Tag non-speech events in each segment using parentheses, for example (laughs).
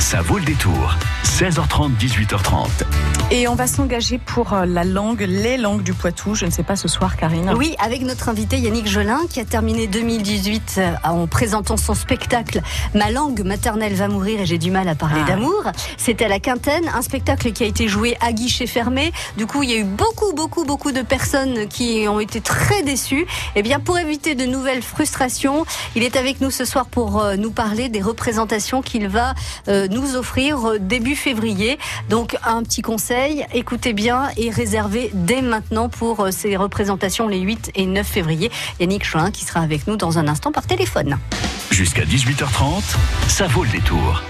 Ça vaut le détour. 16h30, 18h30. Et on va s'engager pour euh, la langue, les langues du Poitou. Je ne sais pas ce soir, Karine. Oui, avec notre invité Yannick Jolin, qui a terminé 2018 euh, en présentant son spectacle Ma langue maternelle va mourir et j'ai du mal à parler Ah. d'amour. C'était à la Quintaine, un spectacle qui a été joué à guichet fermé. Du coup, il y a eu beaucoup, beaucoup, beaucoup de personnes qui ont été très déçues. Eh bien, pour éviter de nouvelles frustrations, il est avec nous ce soir pour euh, nous parler des représentations qu'il va euh, nous offrir début février. Donc, un petit conseil, écoutez bien et réservez dès maintenant pour euh, ces représentations les 8 et 9 février. Yannick Choin qui sera avec nous dans un instant par téléphone. Jusqu'à 18h30, ça vaut le détour.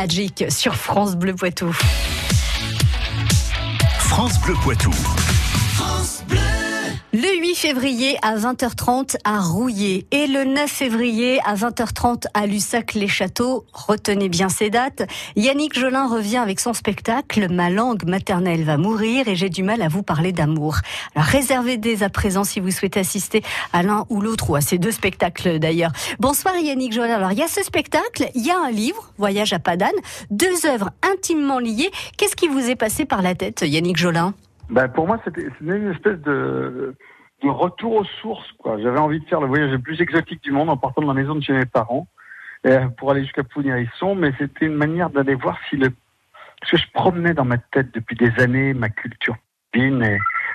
Magic sur France Bleu Poitou. France Bleu Poitou. Le 8 février à 20h30 à Rouillé et le 9 février à 20h30 à Lussac-les-Châteaux. Retenez bien ces dates. Yannick Jolin revient avec son spectacle Ma langue maternelle va mourir et j'ai du mal à vous parler d'amour. Alors réservez dès à présent si vous souhaitez assister à l'un ou l'autre ou à ces deux spectacles d'ailleurs. Bonsoir Yannick Jolin. Alors il y a ce spectacle, il y a un livre, Voyage à Padane, deux œuvres intimement liées. Qu'est-ce qui vous est passé par la tête Yannick Jolin? Ben, pour moi, c'était une espèce de, de retour aux sources. quoi. J'avais envie de faire le voyage le plus exotique du monde en partant de ma maison de chez mes parents euh, pour aller jusqu'à Pougny-Hérisson, mais c'était une manière d'aller voir si le... Parce que je promenais dans ma tête depuis des années ma culture pine.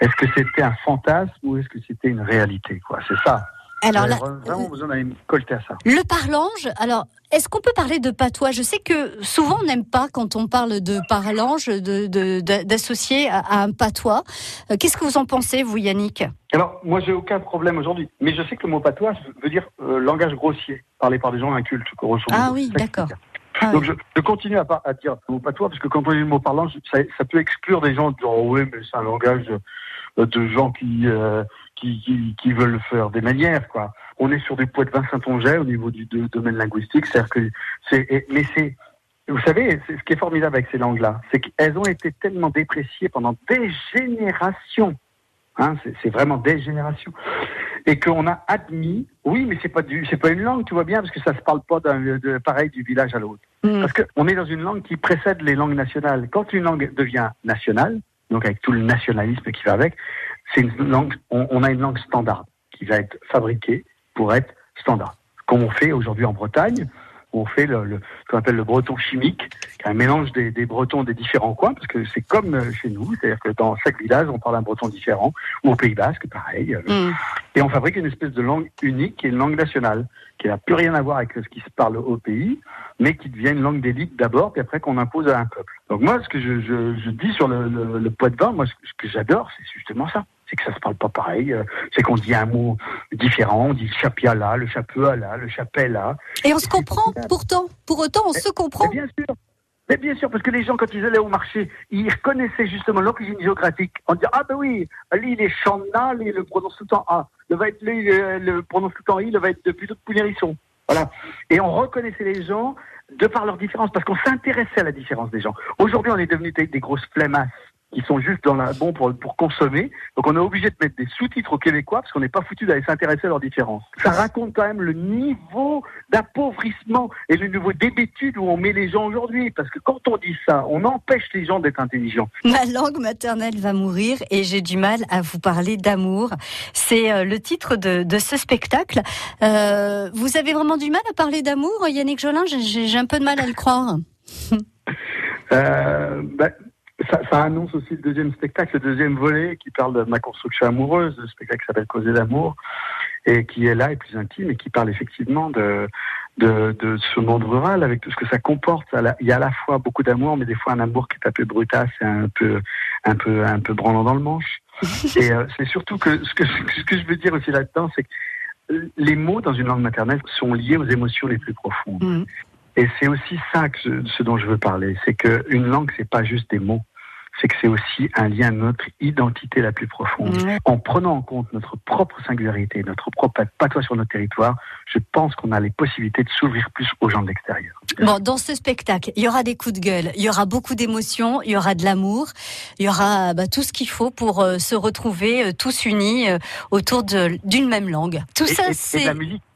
Est-ce que c'était un fantasme ou est-ce que c'était une réalité quoi C'est ça. Alors là, vraiment besoin d'aller me colter à ça. Le parlange, alors, est-ce qu'on peut parler de patois? Je sais que souvent on n'aime pas quand on parle de parlange, de, de- de- d'associer à, à un patois. Euh, Qu'est-ce que vous en pensez, vous, Yannick? Alors, moi, j'ai aucun problème aujourd'hui. Mais je sais que le mot patois veut dire euh, langage grossier, parlé par des gens incultes. grosso modo. Ah oui, d'accord. Ah Donc oui. je, je continue à, à dire le mot patois parce que quand on dit le mot parlant, ça, ça peut exclure des gens de dire oh oui mais c'est un langage euh, de gens qui, euh, qui, qui qui veulent faire des manières quoi. On est sur du poids de Vincent-Onget au niveau du de- domaine linguistique, c'est-à-dire que c'est mais c'est vous savez, c'est ce qui est formidable avec ces langues-là, c'est qu'elles ont été tellement dépréciées pendant des générations. Hein, c'est vraiment des générations et qu'on a admis, oui, mais c'est pas du, c'est pas une langue, tu vois bien, parce que ça se parle pas d'un, de, pareil du village à l'autre. Mm. Parce qu'on est dans une langue qui précède les langues nationales. Quand une langue devient nationale, donc avec tout le nationalisme qui va avec, c'est une langue, on, on a une langue standard qui va être fabriquée pour être standard. Comme on fait aujourd'hui en Bretagne, où on fait le, le, ce qu'on appelle le breton chimique, qui est un mélange des, des bretons des différents coins, parce que c'est comme euh, chez nous, c'est-à-dire que dans chaque village, on parle un breton différent, ou au Pays Basque, pareil. euh, Mm. et on fabrique une espèce de langue unique, qui est une langue nationale, qui n'a plus rien à voir avec ce qui se parle au pays, mais qui devient une langue d'élite d'abord, puis après qu'on impose à un peuple. Donc moi, ce que je, je, je dis sur le, le, le poids de vin, moi, ce, ce que j'adore, c'est justement ça. C'est que ça se parle pas pareil. euh, C'est qu'on dit un mot différent. On dit le chapiala, le chapeuala, le chapella. Et on se comprend, pourtant. Pour autant, on se comprend. Mais bien sûr. Mais bien sûr, parce que les gens, quand ils allaient au marché, ils reconnaissaient justement l'origine géographique en disant Ah ben oui, il est Chanda, lui il le prononce tout le temps A. Le va être lui, le, le prononce tout le temps I, le va être depuis de Pouillerisson. Voilà. Et on reconnaissait les gens de par leur différence, parce qu'on s'intéressait à la différence des gens. Aujourd'hui, on est devenus des, des grosses flemmasses qui sont juste dans la bon pour, pour consommer. Donc on est obligé de mettre des sous-titres aux Québécois parce qu'on n'est pas foutu d'aller s'intéresser à leurs différences. Ça raconte quand même le niveau d'appauvrissement et le niveau d'hébétude où on met les gens aujourd'hui. Parce que quand on dit ça, on empêche les gens d'être intelligents. Ma langue maternelle va mourir et j'ai du mal à vous parler d'amour. C'est euh, le titre de, de ce spectacle. Euh, vous avez vraiment du mal à parler d'amour, Yannick Jolin? J'ai- un peu de mal à le croire. (laughs) Euh, ben, ça, ça annonce aussi le deuxième spectacle, le deuxième volet qui parle de ma construction amoureuse, le spectacle qui s'appelle Causer d'amour et qui est là et plus intime et qui parle effectivement de, de, de ce monde rural avec tout ce que ça comporte. Il y a à la fois beaucoup d'amour, mais des fois un amour qui est un peu brutasse et un peu, un peu, un peu branlant dans le manche. (laughs) Et euh, c'est surtout que ce, que ce que je veux dire aussi là-dedans, c'est que les mots dans une langue maternelle sont liés aux émotions les plus profondes. Mm. Et c'est aussi ça que je- ce dont je veux parler, c'est que une langue c'est pas juste des mots, c'est que c'est aussi un lien à notre identité la plus profonde. En prenant en compte notre propre singularité, notre propre patois sur notre territoire, je pense qu'on a les possibilités de s'ouvrir plus aux gens de l'extérieur. Bon, dans ce spectacle, il y aura des coups de gueule, il y aura beaucoup d'émotions, il y aura de l'amour, il y aura bah, tout ce qu'il faut pour euh, se retrouver euh, tous unis euh, autour d'une même langue. Tout Et- ça, c'est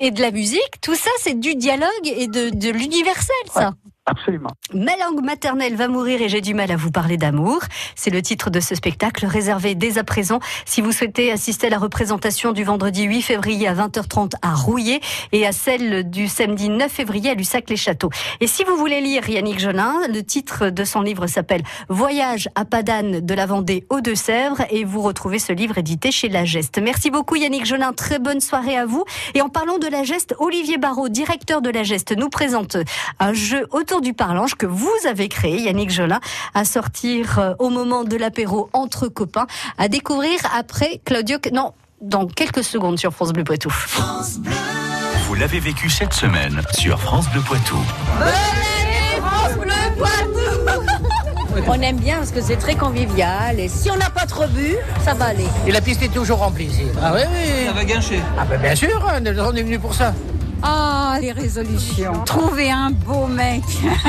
et de la musique. Tout ça, c'est du dialogue et de, de l'universel, ça. absolument. Ma langue maternelle va mourir et j'ai du mal à vous parler d'amour. C'est le titre de ce spectacle réservé dès à présent si vous souhaitez assister à la représentation du vendredi 8 février à 20h30 à Rouillé et à celle du samedi 9 février à Lussac-les-Châteaux. Et si vous voulez lire Yannick Jolin, le titre de son livre s'appelle Voyage à Padane de la Vendée aux Deux-Sèvres et vous retrouvez ce livre édité chez La Geste. Merci beaucoup Yannick Jolin, très bonne soirée à vous. Et en parlant de La Geste, Olivier Barraud, directeur de La Geste, nous présente un jeu autour du parlange que vous avez créé, Yannick Jolin, à sortir euh, au moment de l'apéro entre copains, à découvrir après Claudio... Non, dans quelques secondes sur France Bleu Poitou. Vous l'avez vécu cette semaine sur France Bleu Poitou. France Bleu Poitou (laughs) On aime bien parce que c'est très convivial et si on n'a pas trop bu, ça va aller. Et la piste est toujours remplie ici. Ah oui, oui. Ça va guincher. Ah ben bien sûr, on est on est venu pour ça. Ah, les résolutions. Trouver un beau mec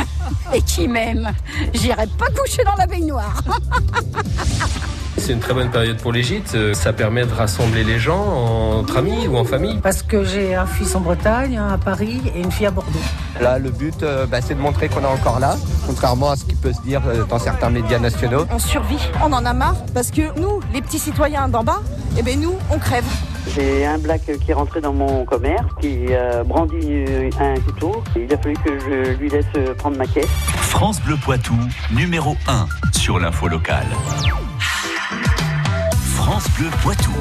(laughs) et qui m'aime. J'irai pas coucher dans la baignoire. (laughs) C'est une très bonne période pour les gîtes. Euh, Ça permet de rassembler les gens entre amis ou en famille. Parce que j'ai un fils en Bretagne, un à Paris et une fille à Bordeaux. Là, le but, euh, bah, c'est de montrer qu'on est encore là, contrairement à ce qui peut se dire euh, dans certains médias nationaux. On survit, on en a marre parce que nous, les petits citoyens d'en bas, eh ben nous, on crève. J'ai un black qui est rentré dans mon commerce, qui euh, brandit un couteau. Il a fallu que je lui laisse prendre ma caisse. France Bleu Poitou, numéro 1 sur l'info locale. France Bleu Poitou.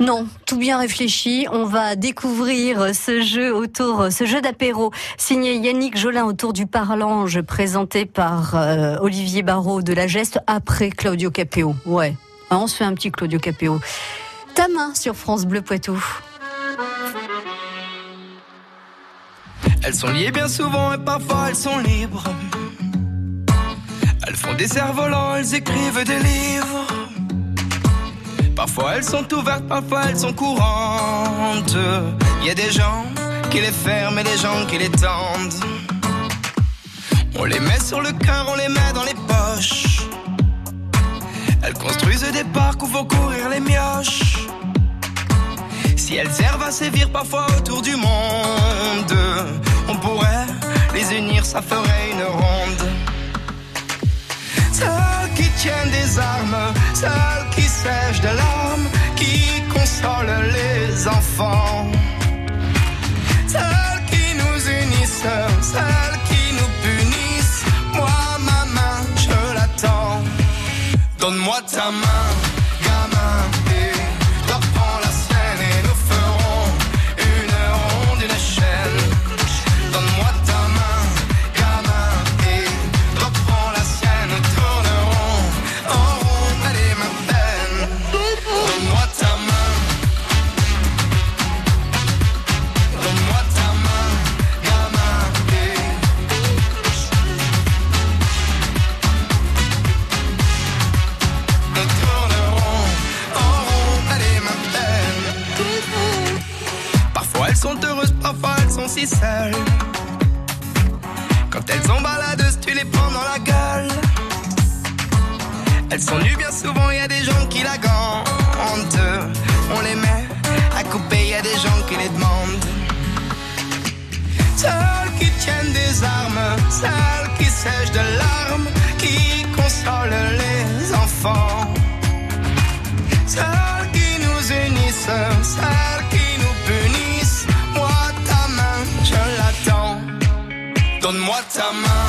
Non, tout bien réfléchi. On va découvrir ce jeu autour, ce jeu d'apéro signé Yannick Jolin autour du parlange présenté par euh, Olivier Barraud de la Geste après Claudio Capéo. Ouais, Ah, on se fait un petit Claudio Capéo. Ta main sur France Bleu Poitou. Elles sont liées bien souvent et parfois elles sont libres. Elles font des cerfs-volants, elles écrivent des livres. Parfois elles sont ouvertes, parfois elles sont courantes. Il y a des gens qui les ferment et des gens qui les tendent. On les met sur le cœur, on les met dans les poches. Elles construisent des parcs où vont courir les mioches. Si elles servent à sévir parfois autour du monde, on pourrait les unir, ça ferait une ronde. Celles qui tiennent des armes, celles qui sèchent de larmes, qui consolent les enfants. Celles qui nous unissent, celles qui nous punissent. Moi, ma main, je l'attends. Donne-moi ta main, Bien souvent, y a des gens qui la gantent. On les met à couper, y a des gens qui les demandent. Celles qui tiennent des armes, celles qui sèchent de larmes, qui consolent les enfants. Celles qui nous unissent, celles qui nous punissent. Moi, ta main, je l'attends. Donne-moi ta main,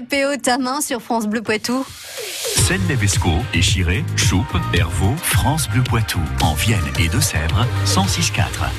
Capéo, ta main sur France Bleu Poitou. Celle Levesco, Échiré, Choupe, Hervaux, France Bleu Poitou, en Vienne et Deux-Sèvres, 106.4.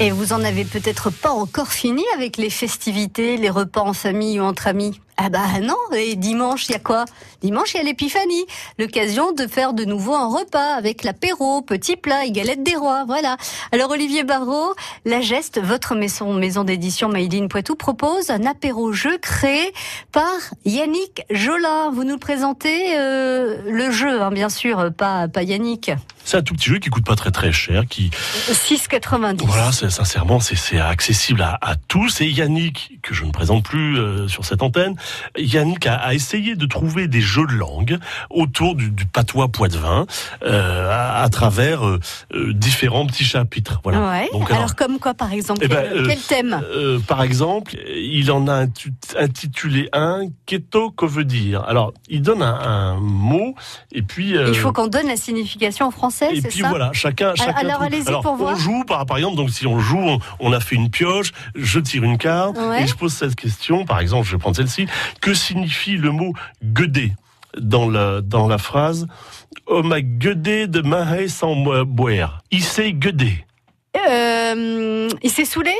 Et vous en avez peut-être pas encore fini avec les festivités, les repas en famille ou entre amis? Ah bah non, et dimanche, il y a quoi? Dimanche, il y a l'épiphanie, l'occasion de faire de nouveau un repas avec l'apéro, petit plat et galette des rois, voilà. Alors Olivier Barrault, La Geste, votre maison, maison d'édition Made in Poitou, propose un apéro-jeu créé par Yannick Jolin. Vous nous présentez euh, le jeu, hein, bien sûr, pas, pas Yannick. C'est un tout petit jeu qui coûte pas très très cher, qui 6,90. voilà, sincèrement, c'est accessible à, à tous. Et Yannick, que je ne présente plus euh, sur cette antenne, Yannick a, a essayé de trouver des jeux de langue autour du, du patois poitevin euh, à, à travers euh, euh, différents petits chapitres. Voilà. Ouais. Donc, alors, alors, comme quoi, par exemple eh ben, quel, quel thème par exemple, il en a intitulé un Keto que veut dire? Alors, il donne un, un mot et puis. Il faut qu'on donne la signification en français, et c'est puis ça voilà, chacun. chacun Alors allez-y pour on voir. joue, par, par exemple, donc si on joue, on, on a fait une pioche, je tire une carte Ouais. et je pose cette question. Par exemple, je vais prendre celle-ci. Que signifie le mot gueuder dans la dans la phrase Oh ma gueudé de marais sans boire. Il s'est gueudé. Euh, il s'est saoulé?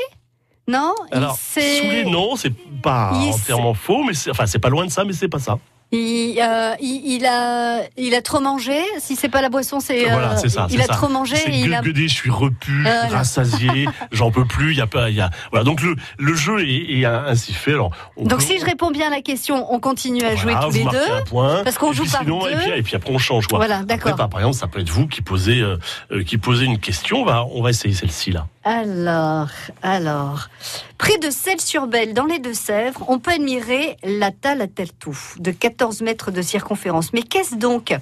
Non? Alors, il s'est- saoulé, non, c'est pas Il entièrement faux, mais c'est enfin c'est pas loin de ça, mais c'est pas ça. Il, euh, il, il a, il a trop mangé. Si c'est pas la boisson, c'est. euh, Voilà, c'est ça. Il a ça. trop mangé. Et il a... je suis repu, Voilà. rassasié, (laughs) j'en peux plus. Il y a pas, il y a voilà. Donc le le jeu est, est ainsi fait. Alors, Donc peut- si je réponds bien à la question, on continue à jouer tous les deux. un point, Parce qu'on joue par sinon, Et deux. puis, et puis après on change. quoi. Voilà, d'accord. par, par exemple, ça peut être vous qui posez euh, euh, qui posez une question. On va on va essayer celle-ci là. Alors, alors, près de Celles-sur-Belle, dans les Deux-Sèvres, on peut admirer la Teltou, de 14 mètres de circonférence. Mais qu'est-ce donc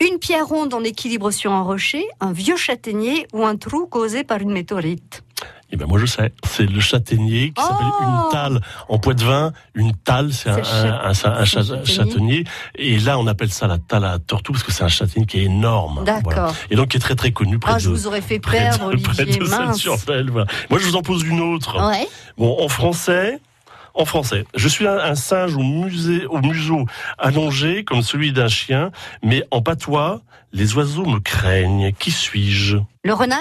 Une pierre ronde en équilibre sur un rocher, un vieux châtaignier ou un trou causé par une météorite? Eh ben moi je sais, c'est le châtaignier qui s'appelle Oh une talle en poitevin. Une talle, c'est un, châtaignier. châtaignier. Et là, on appelle ça la talle à tortue parce que c'est un châtaignier qui est énorme. D'accord. Et donc qui est très très connu près Ah, de. je vous aurais fait près perdre, de- (laughs) près Olivier, de mince. Celles-sur-Belle, voilà. Moi, je vous en pose une autre. Ouais. Bon, en français. En français, je suis un, singe au museau allongé comme celui d'un chien, mais en patois, les oiseaux me craignent. Qui suis-je? Le renard?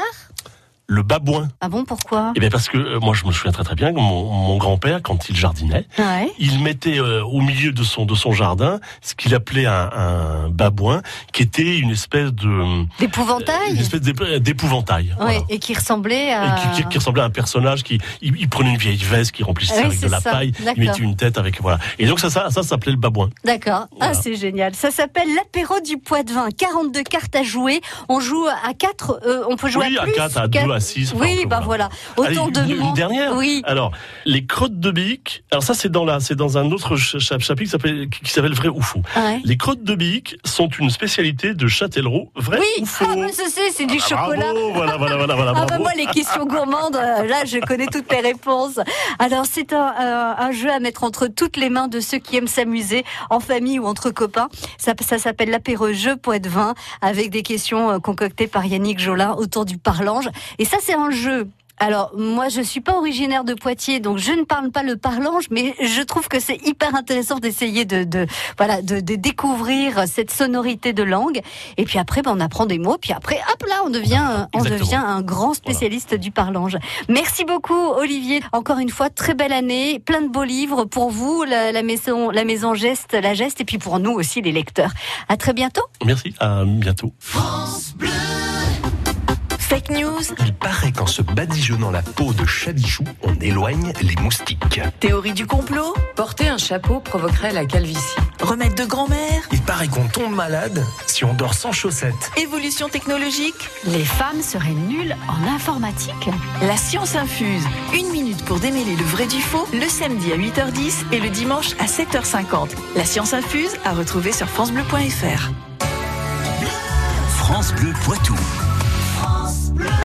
Le babouin. Ah bon, pourquoi? Eh bien parce que euh, moi je me souviens très très bien que mon, mon grand-père quand il jardinait, Ouais. il mettait euh, au milieu de son de son jardin ce qu'il appelait un, un babouin, qui était une espèce de D'épouvantail une espèce d'ép- d'épouvantail. Ouais, et qui ressemblait Et à. qui, qui- qui ressemblait à un personnage qui il, il prenait une vieille veste qui remplissait avec de la ça, paille, il mettait une tête avec voilà. Et donc ça ça ça, s'appelait le babouin. D'accord. Ah, c'est génial. Ça s'appelle l'apéro du poids de vin. 42 cartes à jouer. On joue à 4, on peut jouer oui, à à plus. 4, à 2, Quatre- à 6. Oui, bah voilà. Allez, de une, une dernière. Oui. Alors, les crottes de bique. Alors ça, c'est dans la, c'est dans un autre ch- ch- chapitre qui s'appelle, vrai ou faux. Ouais. Les crottes de bique sont une spécialité de Châtellerault. Vrai Oui, ou faux ah, bah, c'est, c'est du Ah, chocolat. Bravo, voilà, voilà, voilà, voilà. Ah bah moi les questions gourmandes, euh, là je connais toutes les réponses. Alors c'est un, euh, un jeu à mettre entre toutes les mains de ceux qui aiment s'amuser en famille ou entre copains. Ça, ça s'appelle l'apéro jeu poète vin avec des questions euh, concoctées par Yannick Jolin autour du parlange. Et ça c'est un jeu. Alors moi je suis pas originaire de Poitiers donc je ne parle pas le parlange mais je trouve que c'est hyper intéressant d'essayer de, de voilà de, de découvrir cette sonorité de langue et puis après ben, on apprend des mots puis après hop là on devient on Exactement. devient un grand spécialiste du parlange. Merci beaucoup Olivier. Encore une fois très belle année, plein de beaux livres pour vous la, la maison la maison geste la geste et puis pour nous aussi les lecteurs. À très bientôt. Merci, à bientôt. Fake news. Il paraît qu'en se badigeonnant la peau de chabichou, on éloigne les moustiques. Théorie du complot Porter un chapeau provoquerait la calvitie. Remède de grand-mère Il paraît qu'on tombe malade si on dort sans chaussettes. Évolution technologique Les femmes seraient nulles en informatique. La science infuse. Une minute pour démêler le vrai du faux, le samedi à 8h10 et le dimanche à 7h50. La science infuse à retrouver sur FranceBleu.fr. France Bleu Poitou.